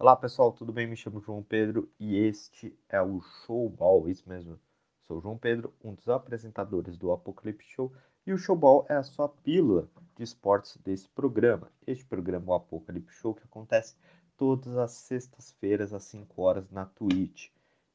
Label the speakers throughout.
Speaker 1: Olá pessoal, tudo bem? Me chamo João Pedro e este é o Showball, isso mesmo. Sou João Pedro, um dos apresentadores do Apocalipse Show e o Showball é a sua pílula de esportes desse programa. Este programa o Apocalipse Show que acontece todas as sextas-feiras às 5 horas na Twitch.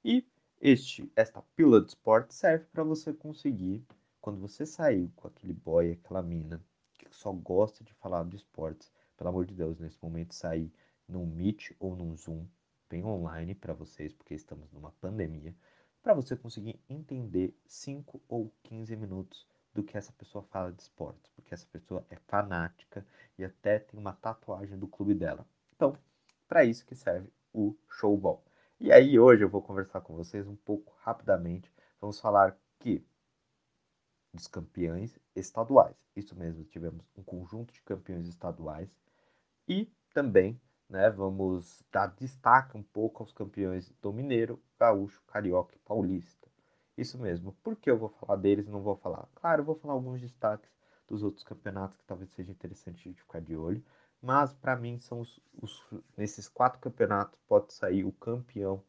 Speaker 1: E este, esta pílula de esportes serve para você conseguir, quando você sair com aquele boy, aquela mina que só gosta de falar de esportes, pelo amor de Deus, nesse momento sair num Meet ou num Zoom bem online para vocês, porque estamos numa pandemia, para você conseguir entender 5 ou 15 minutos do que essa pessoa fala de esportes, porque essa pessoa é fanática e até tem uma tatuagem do clube dela. Então, para isso que serve o Showball. E aí hoje eu vou conversar com vocês um pouco rapidamente. Vamos falar que dos campeões estaduais. Isso mesmo, tivemos um conjunto de campeões estaduais e também né, vamos dar destaque um pouco aos campeões do Mineiro, Gaúcho, Carioca e Paulista. Isso mesmo. Por que eu vou falar deles não vou falar? Claro, eu vou falar alguns destaques dos outros campeonatos que talvez seja interessante de ficar de olho. Mas para mim são os, os, nesses quatro campeonatos pode sair o campeão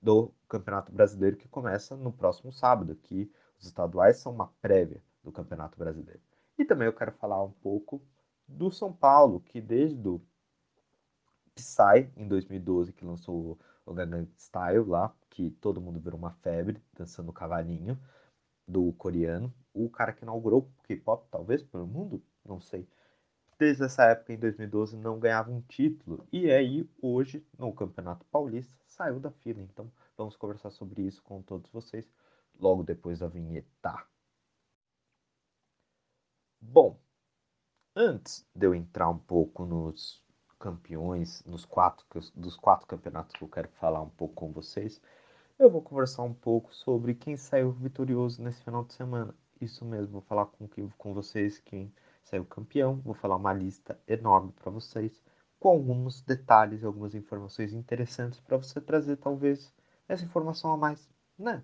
Speaker 1: do Campeonato Brasileiro que começa no próximo sábado, que os estaduais são uma prévia do Campeonato Brasileiro. E também eu quero falar um pouco do São Paulo, que desde o Psy em 2012, que lançou o Gangnam Style lá, que todo mundo virou uma febre dançando o cavalinho do coreano. O cara que inaugurou o K-pop, talvez, pelo mundo, não sei. Desde essa época, em 2012, não ganhava um título. E aí, hoje, no Campeonato Paulista, saiu da fila. Então, vamos conversar sobre isso com todos vocês logo depois da vinheta. Bom, antes de eu entrar um pouco nos campeões, nos quatro, dos quatro campeonatos que eu quero falar um pouco com vocês, eu vou conversar um pouco sobre quem saiu vitorioso nesse final de semana. Isso mesmo, vou falar com, com vocês quem saiu campeão, vou falar uma lista enorme para vocês, com alguns detalhes algumas informações interessantes para você trazer talvez essa informação a mais, né?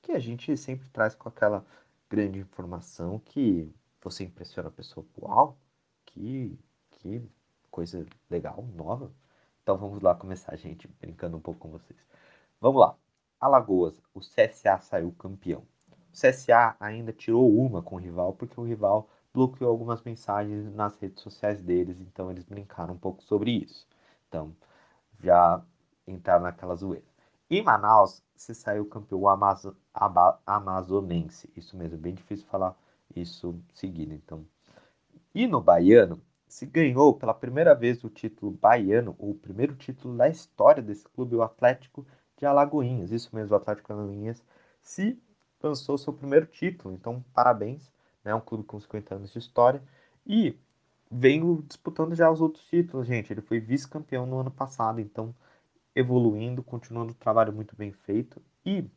Speaker 1: Que a gente sempre traz com aquela grande informação que você impressiona a pessoa, uau, que, que coisa legal, nova. Então vamos lá começar, gente, brincando um pouco com vocês. Vamos lá. Alagoas, o CSA saiu campeão. O CSA ainda tirou uma com o rival, porque o rival bloqueou algumas mensagens nas redes sociais deles, então eles brincaram um pouco sobre isso. Então, já entraram naquela zoeira. Em Manaus, se saiu campeão Amazo amazonense. Isso mesmo, é bem difícil falar isso seguido, então. E no baiano, se ganhou pela primeira vez o título baiano, o primeiro título da história desse clube, o Atlético de Alagoinhas. Isso mesmo, o Atlético de Alagoinhas se lançou seu primeiro título. Então, parabéns, né? Um clube com 50 anos de história e vem disputando já os outros títulos, gente. Ele foi vice-campeão no ano passado, então evoluindo, continuando o trabalho muito bem feito e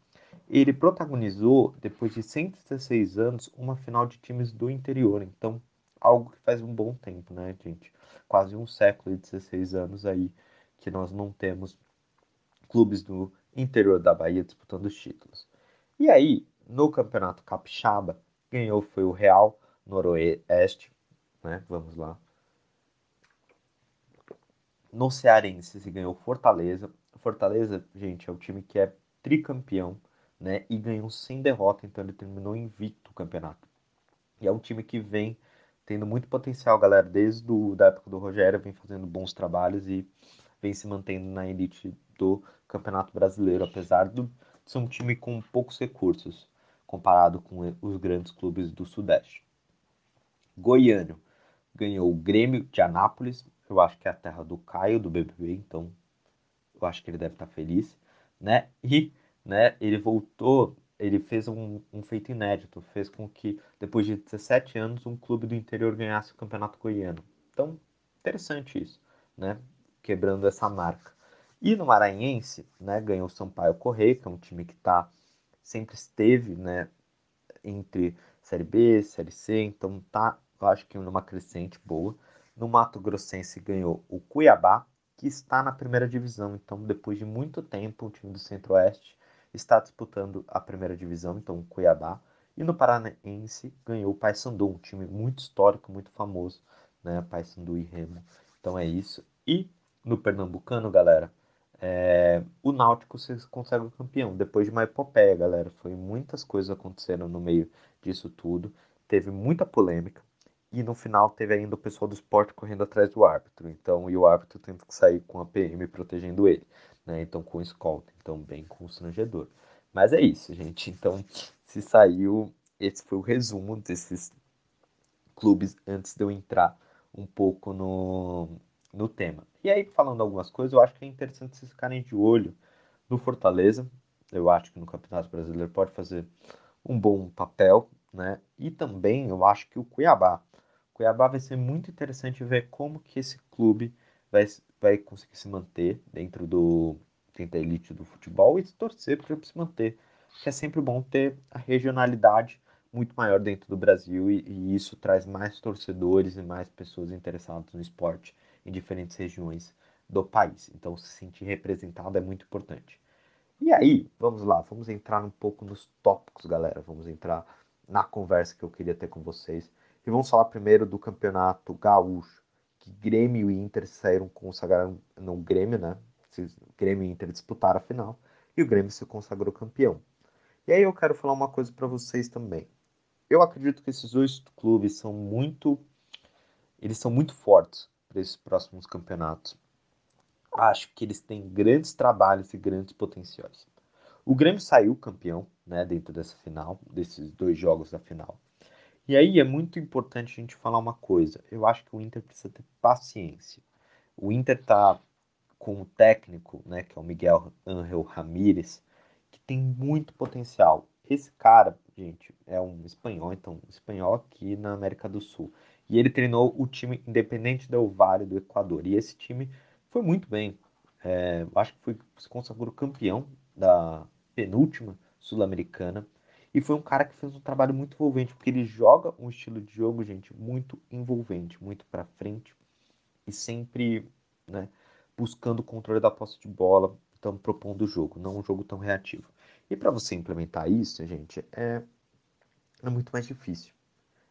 Speaker 1: ele protagonizou, depois de 116 anos, uma final de times do interior. Então, algo que faz um bom tempo, né, gente? Quase um século e 16 anos aí que nós não temos clubes do interior da Bahia disputando os títulos. E aí, no Campeonato Capixaba, ganhou foi o Real Noroeste, né? Vamos lá. No Cearense se ganhou Fortaleza. Fortaleza, gente, é o time que é tricampeão, né? E ganhou sem derrota, então ele terminou invicto o campeonato. E é um time que vem tendo muito potencial, galera, desde do, da época do Rogério, vem fazendo bons trabalhos e vem se mantendo na elite do Campeonato Brasileiro, apesar de ser um time com poucos recursos comparado com os grandes clubes do Sudeste. Goiano ganhou o Grêmio de Anápolis, eu acho que é a terra do Caio, do BBB, então eu acho que ele deve estar feliz, né? E né, ele voltou ele fez um, um, feito inédito, fez com que, depois de 17 anos, um clube do interior ganhasse o campeonato goiano. Então, interessante isso, né? Quebrando essa marca. E no Maranhense, né, ganhou o Sampaio Correia, que é um time que tá, sempre esteve né, entre Série B, Série C, então tá, eu acho que numa crescente boa. No Mato Grossense ganhou o Cuiabá, que está na primeira divisão, então depois de muito tempo, o time do Centro-Oeste está disputando a primeira divisão, então Cuiabá. E no Paranaense ganhou o Paysandu, um time muito histórico, muito famoso, né? Paysandu e Remo. Então é isso. E no Pernambucano, galera, é, o Náutico se consegue o campeão, depois de uma epopeia, galera. Foi muitas coisas aconteceram no meio disso tudo. Teve muita polêmica. E no final teve ainda o pessoal do esporte correndo atrás do árbitro. Então, e o árbitro tendo que sair com a PM protegendo ele. Né? Então, com escolta. Então, bem constrangedor. Mas é isso, gente. Então, se saiu, esse foi o resumo desses clubes antes de eu entrar um pouco no, no tema. E aí, falando algumas coisas, eu acho que é interessante vocês ficarem de olho no Fortaleza. Eu acho que no Campeonato Brasileiro pode fazer um bom papel, né? E também eu acho que o Cuiabá. Cuiabá vai ser muito interessante ver como que esse clube vai, vai conseguir se manter dentro do dentro da elite do futebol e torcer para se manter. Que é sempre bom ter a regionalidade muito maior dentro do Brasil e, e isso traz mais torcedores e mais pessoas interessadas no esporte em diferentes regiões do país. Então, se sentir representado é muito importante. E aí, vamos lá, vamos entrar um pouco nos tópicos, galera. Vamos entrar na conversa que eu queria ter com vocês. E vamos falar primeiro do campeonato gaúcho, que Grêmio e Inter saíram consagraram no Grêmio, né? Grêmio e Inter disputaram a final e o Grêmio se consagrou campeão. E aí eu quero falar uma coisa para vocês também. Eu acredito que esses dois clubes são muito eles são muito fortes para esses próximos campeonatos. Acho que eles têm grandes trabalhos e grandes potenciais. O Grêmio saiu campeão, né, dentro dessa final, desses dois jogos da final. E aí é muito importante a gente falar uma coisa. Eu acho que o Inter precisa ter paciência. O Inter tá com o técnico, né, que é o Miguel Angel Ramírez, que tem muito potencial. Esse cara, gente, é um espanhol, então, um espanhol aqui na América do Sul. E ele treinou o time Independente Del Valle do Equador. E esse time foi muito bem. É, acho que foi, se consagrou campeão da penúltima sul-americana. E foi um cara que fez um trabalho muito envolvente, porque ele joga um estilo de jogo, gente, muito envolvente, muito para frente e sempre, né, buscando o controle da posse de bola, então propondo o jogo, não um jogo tão reativo. E para você implementar isso, gente, é, é muito mais difícil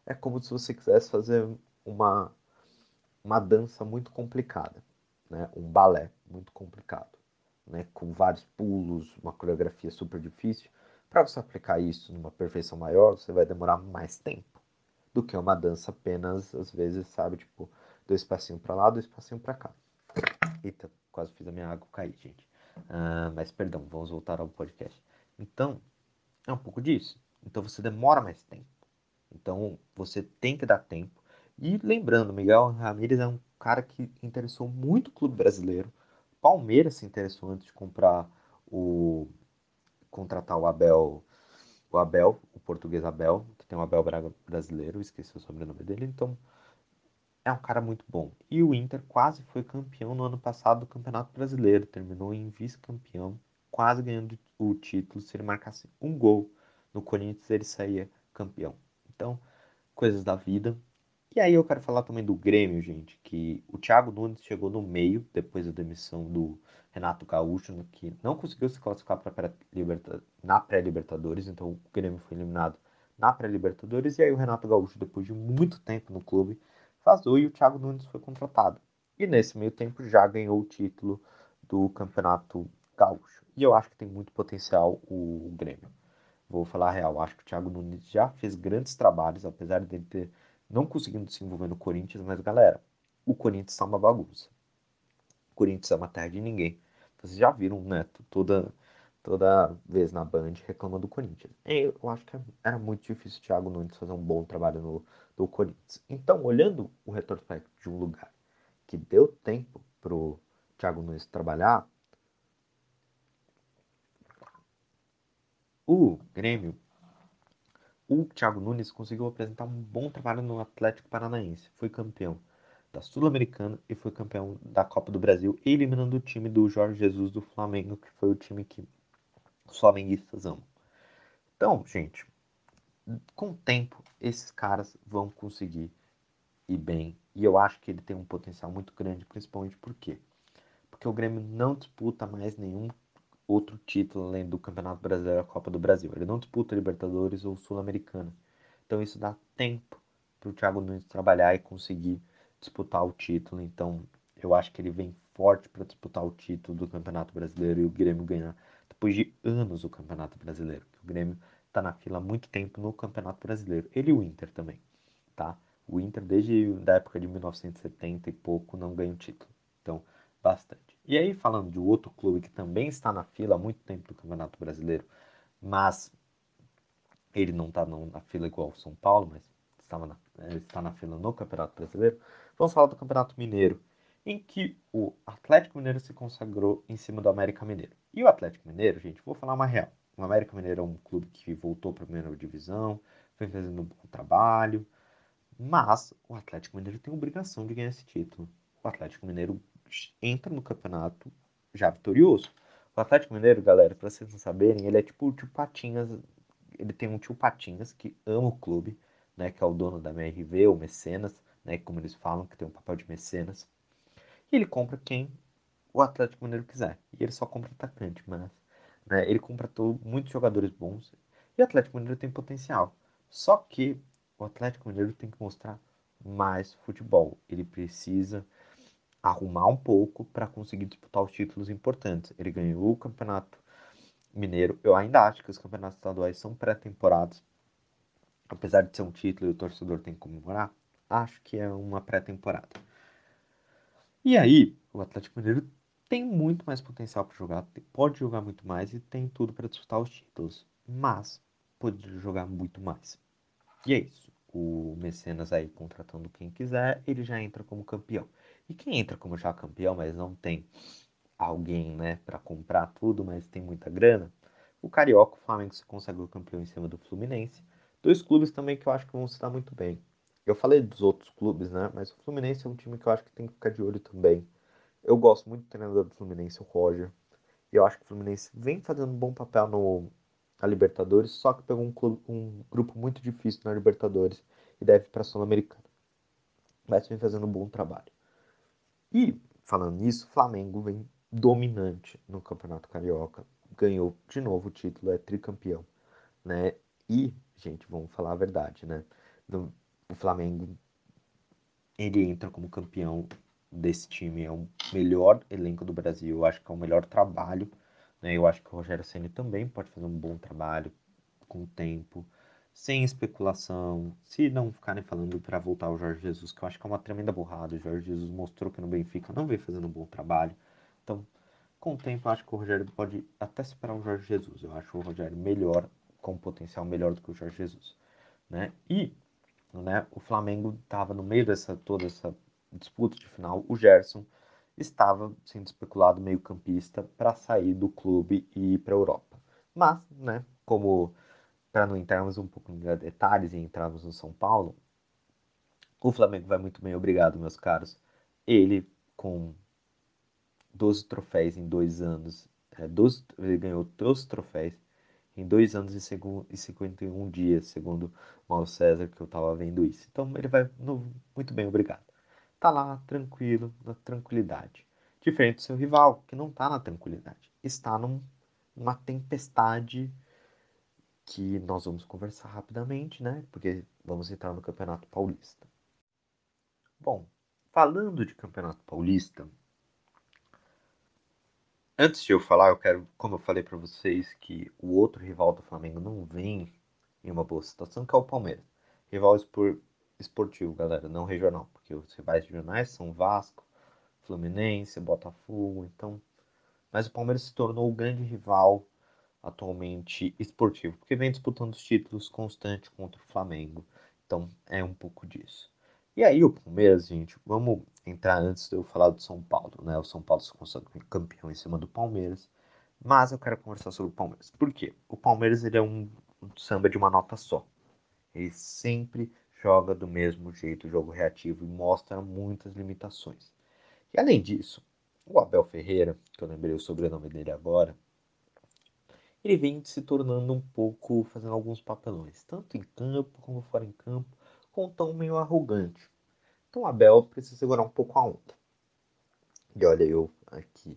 Speaker 1: é como se você quisesse fazer uma, uma dança muito complicada, né? um balé muito complicado, né? com vários pulos, uma coreografia super difícil. Para você aplicar isso numa perfeição maior, você vai demorar mais tempo do que uma dança apenas, às vezes, sabe, tipo, dois passinhos para lá, dois passinhos para cá. Eita, quase fiz a minha água cair, gente. Uh, mas perdão, vamos voltar ao podcast. Então, é um pouco disso. Então você demora mais tempo. Então você tem que dar tempo. E lembrando, Miguel Ramírez é um cara que interessou muito o clube brasileiro. Palmeiras se interessou antes de comprar o contratar o Abel, o Abel, o português Abel, que tem o Abel Braga brasileiro, esqueci o sobrenome dele, então é um cara muito bom. E o Inter quase foi campeão no ano passado do Campeonato Brasileiro, terminou em vice-campeão, quase ganhando o título. Se ele marcasse um gol no Corinthians, ele saía campeão. Então, coisas da vida. E aí eu quero falar também do Grêmio, gente, que o Thiago Nunes chegou no meio, depois da demissão do Renato Gaúcho, que não conseguiu se classificar pré na pré-Libertadores, então o Grêmio foi eliminado na pré-Libertadores, e aí o Renato Gaúcho, depois de muito tempo no clube, vazou e o Thiago Nunes foi contratado. E nesse meio tempo já ganhou o título do Campeonato Gaúcho. E eu acho que tem muito potencial o Grêmio. Vou falar a real, acho que o Thiago Nunes já fez grandes trabalhos, apesar de ter não conseguindo se envolver no Corinthians, mas galera, o Corinthians tá uma bagunça. O Corinthians é uma terra de ninguém. Vocês já viram o Neto toda, toda vez na Band reclamando do Corinthians. Eu acho que era muito difícil o Thiago Nunes fazer um bom trabalho no, no Corinthians. Então, olhando o retrospecto de um lugar que deu tempo pro Thiago Nunes trabalhar, O Grêmio, o Thiago Nunes conseguiu apresentar um bom trabalho no Atlético Paranaense. Foi campeão da Sul-Americana e foi campeão da Copa do Brasil, eliminando o time do Jorge Jesus do Flamengo, que foi o time que os flamenguistas amam. Então, gente, com o tempo, esses caras vão conseguir ir bem. E eu acho que ele tem um potencial muito grande, principalmente por quê? Porque o Grêmio não disputa mais nenhum outro título além do Campeonato Brasileiro e a Copa do Brasil. Ele não disputa Libertadores ou Sul-Americana. Então isso dá tempo para o Thiago Nunes trabalhar e conseguir disputar o título. Então eu acho que ele vem forte para disputar o título do Campeonato Brasileiro e o Grêmio ganhar depois de anos o Campeonato Brasileiro. O Grêmio está na fila há muito tempo no Campeonato Brasileiro. Ele e o Inter também, tá? O Inter desde a época de 1970 e pouco não ganha o título. Então, bastante. E aí falando de outro clube que também está na fila há muito tempo do Campeonato Brasileiro, mas ele não está na fila igual o São Paulo, mas estava na, está na fila no Campeonato Brasileiro. Vamos falar do Campeonato Mineiro, em que o Atlético Mineiro se consagrou em cima do América Mineiro. E o Atlético Mineiro, gente, vou falar uma real. O América Mineiro é um clube que voltou para a primeira divisão, vem fazendo um bom trabalho, mas o Atlético Mineiro tem obrigação de ganhar esse título. O Atlético Mineiro entra no campeonato já vitorioso. O Atlético Mineiro, galera, para vocês não saberem, ele é tipo o tio Patinhas. Ele tem um tio Patinhas que ama o clube, né? Que é o dono da MRV, o mecenas, né? Como eles falam, que tem um papel de mecenas. E ele compra quem o Atlético Mineiro quiser. E ele só compra atacante, mas né, ele compra todo, muitos jogadores bons. E o Atlético Mineiro tem potencial. Só que o Atlético Mineiro tem que mostrar mais futebol. Ele precisa arrumar um pouco para conseguir disputar os títulos importantes. Ele ganhou o Campeonato Mineiro. Eu ainda acho que os campeonatos estaduais são pré-temporadas. Apesar de ser um título e o torcedor tem que comemorar, acho que é uma pré-temporada. E aí, o Atlético Mineiro tem muito mais potencial para jogar, pode jogar muito mais e tem tudo para disputar os títulos, mas pode jogar muito mais. E é isso. O Mecenas aí contratando quem quiser, ele já entra como campeão. E quem entra como já campeão, mas não tem alguém, né, para comprar tudo, mas tem muita grana, o Carioca, o Flamengo se consagrou campeão em cima do Fluminense. Dois clubes também que eu acho que vão se dar muito bem. Eu falei dos outros clubes, né? Mas o Fluminense é um time que eu acho que tem que ficar de olho também. Eu gosto muito do treinador do Fluminense, o Roger. E eu acho que o Fluminense vem fazendo um bom papel no a Libertadores, só que pegou um, clube, um grupo muito difícil na Libertadores e deve para a Sul-Americana. Mas vem fazendo um bom trabalho. E, falando nisso, Flamengo vem dominante no Campeonato Carioca. Ganhou de novo o título, é tricampeão. Né? E, gente, vamos falar a verdade, né? O Flamengo ele entra como campeão desse time, é o melhor elenco do Brasil, eu acho que é o melhor trabalho, né? Eu acho que o Rogério Ceni também pode fazer um bom trabalho com o tempo, sem especulação, se não ficarem falando para voltar o Jorge Jesus, que eu acho que é uma tremenda burrada. O Jorge Jesus mostrou que no Benfica não vem fazendo um bom trabalho. Então, com o tempo, eu acho que o Rogério pode até superar o Jorge Jesus. Eu acho o Rogério melhor, com potencial melhor do que o Jorge Jesus, né? E né? O Flamengo estava no meio dessa toda essa disputa de final. O Gerson estava sendo especulado meio campista para sair do clube e ir para a Europa. Mas, né, como para não entrarmos um pouco em detalhes e entrarmos no São Paulo, o Flamengo vai muito bem, obrigado, meus caros. Ele, com 12 troféus em dois anos, é, 12, ele ganhou 12 troféus em dois anos e 51 dias, segundo Mauro César, que eu estava vendo isso. Então ele vai no, muito bem, obrigado. Tá lá, tranquilo, na tranquilidade. Diferente do seu rival, que não está na tranquilidade. Está num, numa tempestade que nós vamos conversar rapidamente, né? Porque vamos entrar no Campeonato Paulista. Bom, falando de Campeonato Paulista, Antes de eu falar, eu quero, como eu falei para vocês, que o outro rival do Flamengo não vem em uma boa situação, que é o Palmeiras. Rival espor, esportivo, galera, não regional, porque os rivais regionais são Vasco, Fluminense, Botafogo, então. Mas o Palmeiras se tornou o grande rival atualmente esportivo, porque vem disputando os títulos constante contra o Flamengo. Então é um pouco disso. E aí o Palmeiras, gente, vamos entrar antes de eu falar do São Paulo, né? O São Paulo se consagrou campeão em cima do Palmeiras, mas eu quero conversar sobre o Palmeiras. Por quê? O Palmeiras ele é um, um samba de uma nota só. Ele sempre joga do mesmo jeito, jogo reativo e mostra muitas limitações. E além disso, o Abel Ferreira, que eu lembrei o sobrenome dele agora, ele vem se tornando um pouco, fazendo alguns papelões, tanto em campo como fora em campo, com um tom meio arrogante. Então Abel precisa segurar um pouco a onda. E olha, eu aqui,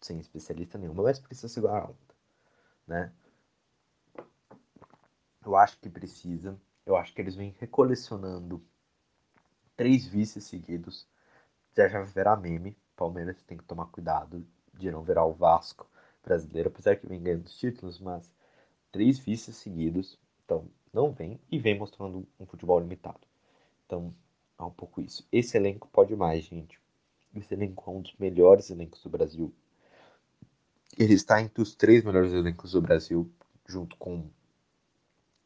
Speaker 1: sem especialista nenhuma, mas precisa segurar a onda, né? Eu acho que precisa. Eu acho que eles vêm recolecionando três vices seguidos. Já já virar meme. Palmeiras tem que tomar cuidado de não virar o Vasco brasileiro, apesar que vem ganhando os títulos, mas três vices seguidos, então não vem e vem mostrando um futebol limitado. Então é um pouco isso. Esse elenco pode mais, gente. Esse elenco é um dos melhores elencos do Brasil. Ele está entre os três melhores elencos do Brasil, junto com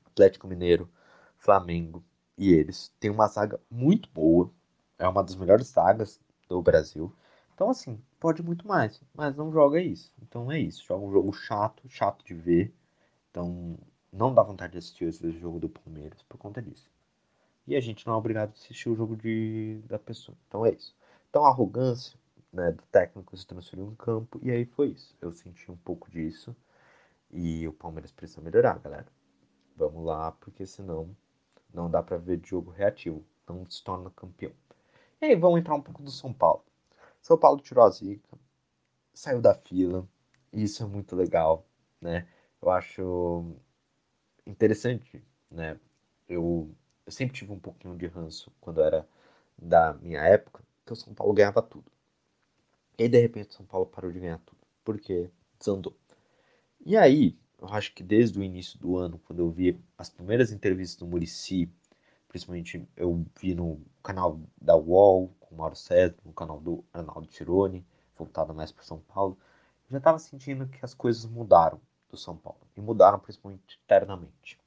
Speaker 1: Atlético Mineiro, Flamengo e eles. Tem uma zaga muito boa. É uma das melhores zagas do Brasil. Então, assim, pode muito mais, mas não joga isso. Então é isso. Joga um jogo chato, chato de ver. Então, não dá vontade de assistir esse jogo do Palmeiras por conta disso. E a gente não é obrigado a assistir o jogo de, da pessoa. Então é isso. Então a arrogância né, do técnico se transferiu em campo e aí foi isso. Eu senti um pouco disso e o Palmeiras precisa melhorar, galera. Vamos lá, porque senão não dá para ver jogo reativo. Não se torna campeão. E aí vamos entrar um pouco do São Paulo. São Paulo tirou a zica, saiu da fila. E isso é muito legal, né? Eu acho interessante, né? Eu, eu sempre tive um pouquinho de ranço quando era da minha época, que o São Paulo ganhava tudo. E de repente, o São Paulo parou de ganhar tudo, porque desandou. E aí, eu acho que desde o início do ano, quando eu vi as primeiras entrevistas do Murici, principalmente eu vi no canal da UOL, Mauro César, no canal do Arnaldo Tironi, voltado mais para São Paulo, eu já estava sentindo que as coisas mudaram do São Paulo. E mudaram principalmente internamente.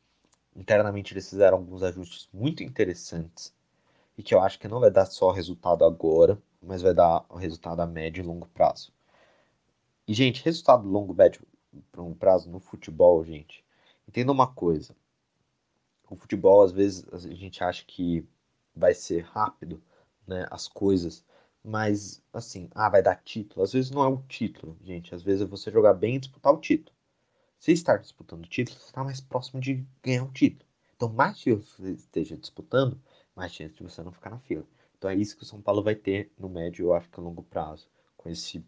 Speaker 1: Internamente eles fizeram alguns ajustes muito interessantes e que eu acho que não vai dar só resultado agora, mas vai dar resultado a médio e longo prazo. E, gente, resultado longo, médio para um prazo no futebol, gente, entenda uma coisa. O futebol, às vezes, a gente acha que vai ser rápido, né, as coisas, mas, assim, ah, vai dar título. Às vezes não é o título, gente. Às vezes é você jogar bem e disputar o título. Se estar disputando o título, você está mais próximo de ganhar o título. Então, mais que você esteja disputando, mais chance de você não ficar na fila. Então é isso que o São Paulo vai ter no médio, eu acho que a longo prazo, com esse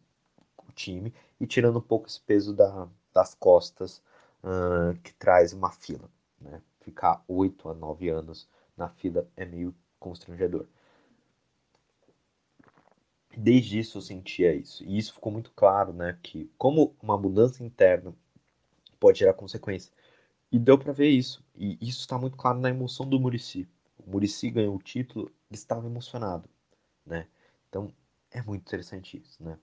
Speaker 1: time e tirando um pouco esse peso da, das costas uh, que traz uma fila. Né? Ficar 8 a 9 anos na fila é meio constrangedor. Desde isso eu sentia isso. E isso ficou muito claro, né? Que como uma mudança interna pode gerar consequência. E deu para ver isso. E isso está muito claro na emoção do Murici. O Murici ganhou o título, ele estava emocionado, né? Então é muito interessante isso, né?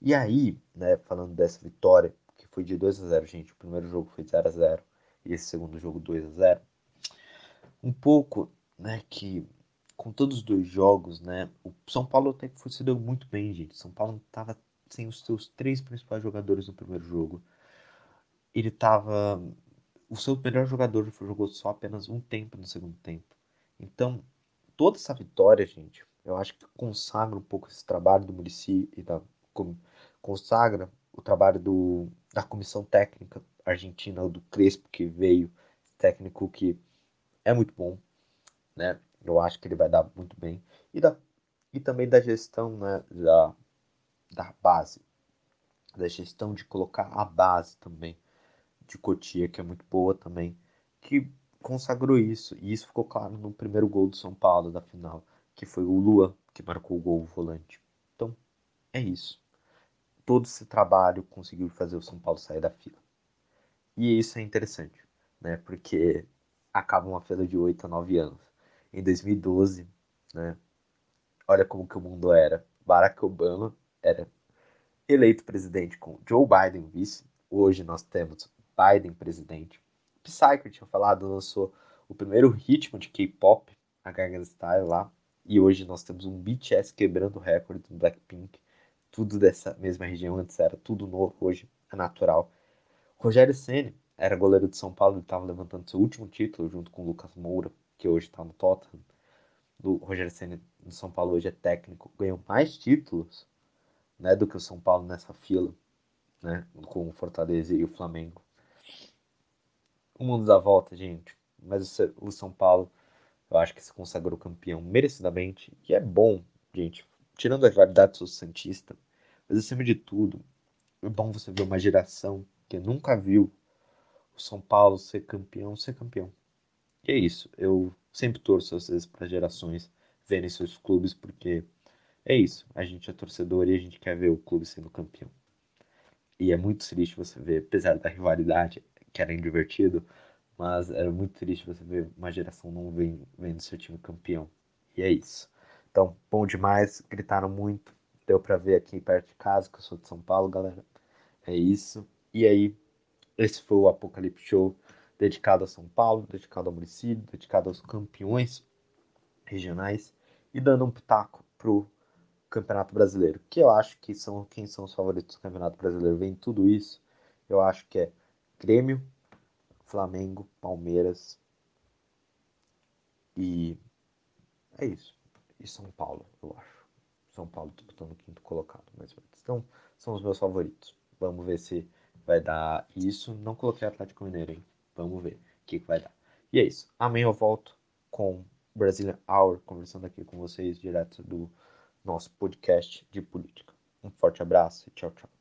Speaker 1: E aí, né, falando dessa vitória, que foi de 2 a 0 gente, o primeiro jogo foi de 0 a 0 e esse segundo jogo 2 a 0 um pouco, né, que com todos os dois jogos, né, o São Paulo até que se deu muito bem, gente. São Paulo estava sem os seus três principais jogadores no primeiro jogo. Ele estava o seu melhor jogador jogou só apenas um tempo no segundo tempo. Então, toda essa vitória, gente, eu acho que consagra um pouco esse trabalho do Murici e da consagra o trabalho do, da comissão técnica argentina, do Crespo, que veio, técnico que é muito bom, né? Eu acho que ele vai dar muito bem. E, da, e também da gestão né, da, da base, da gestão de colocar a base também de Cotia, que é muito boa também, que consagrou isso. E isso ficou claro no primeiro gol do São Paulo da final, que foi o Lua que marcou o gol volante. Então, é isso todo esse trabalho conseguiu fazer o São Paulo sair da fila. E isso é interessante, né? Porque acaba uma fila de 8 a 9 anos. Em 2012, né? Olha como que o mundo era. Barack Obama era eleito presidente com Joe Biden vice. Hoje nós temos Biden presidente. Psy, que eu tinha falado, lançou o primeiro ritmo de K-pop, a Gangnam Style lá. E hoje nós temos um BTS quebrando o recorde do Blackpink tudo dessa mesma região, antes era tudo novo, hoje é natural. Rogério Ceni era goleiro de São Paulo, ele estava levantando seu último título junto com o Lucas Moura, que hoje está no Tottenham. O Rogério Ceni do São Paulo hoje é técnico, ganhou mais títulos né, do que o São Paulo nessa fila, né, com o Fortaleza e o Flamengo. O mundo dá volta, gente, mas o São Paulo eu acho que se consagrou campeão merecidamente, e é bom, gente, tirando a rivalidade, sou Santista, mas acima de tudo, é bom você ver uma geração que nunca viu o São Paulo ser campeão, ser campeão. É isso. Eu sempre torço às vezes para gerações verem seus clubes, porque É isso. A gente é torcedor e a gente quer ver o clube sendo campeão. E é muito triste você ver, apesar da rivalidade, que era divertido, mas era muito triste você ver uma geração não vendo seu time campeão. E é isso. Então, bom demais, gritaram muito. Deu para ver aqui perto de casa, que eu sou de São Paulo, galera. É isso. E aí, esse foi o Apocalipse Show dedicado a São Paulo, dedicado ao município, dedicado aos campeões regionais e dando um pitaco pro Campeonato Brasileiro, que eu acho que são quem são os favoritos do Campeonato Brasileiro. Vem tudo isso. Eu acho que é Grêmio, Flamengo, Palmeiras e é isso. E São Paulo, eu acho. São Paulo disputando o quinto colocado, mas então são os meus favoritos. Vamos ver se vai dar isso. Não coloquei Atlético Mineiro, hein? Vamos ver o que, que vai dar. E é isso. Amanhã eu volto com Brazilian Hour, conversando aqui com vocês direto do nosso podcast de política. Um forte abraço e tchau, tchau.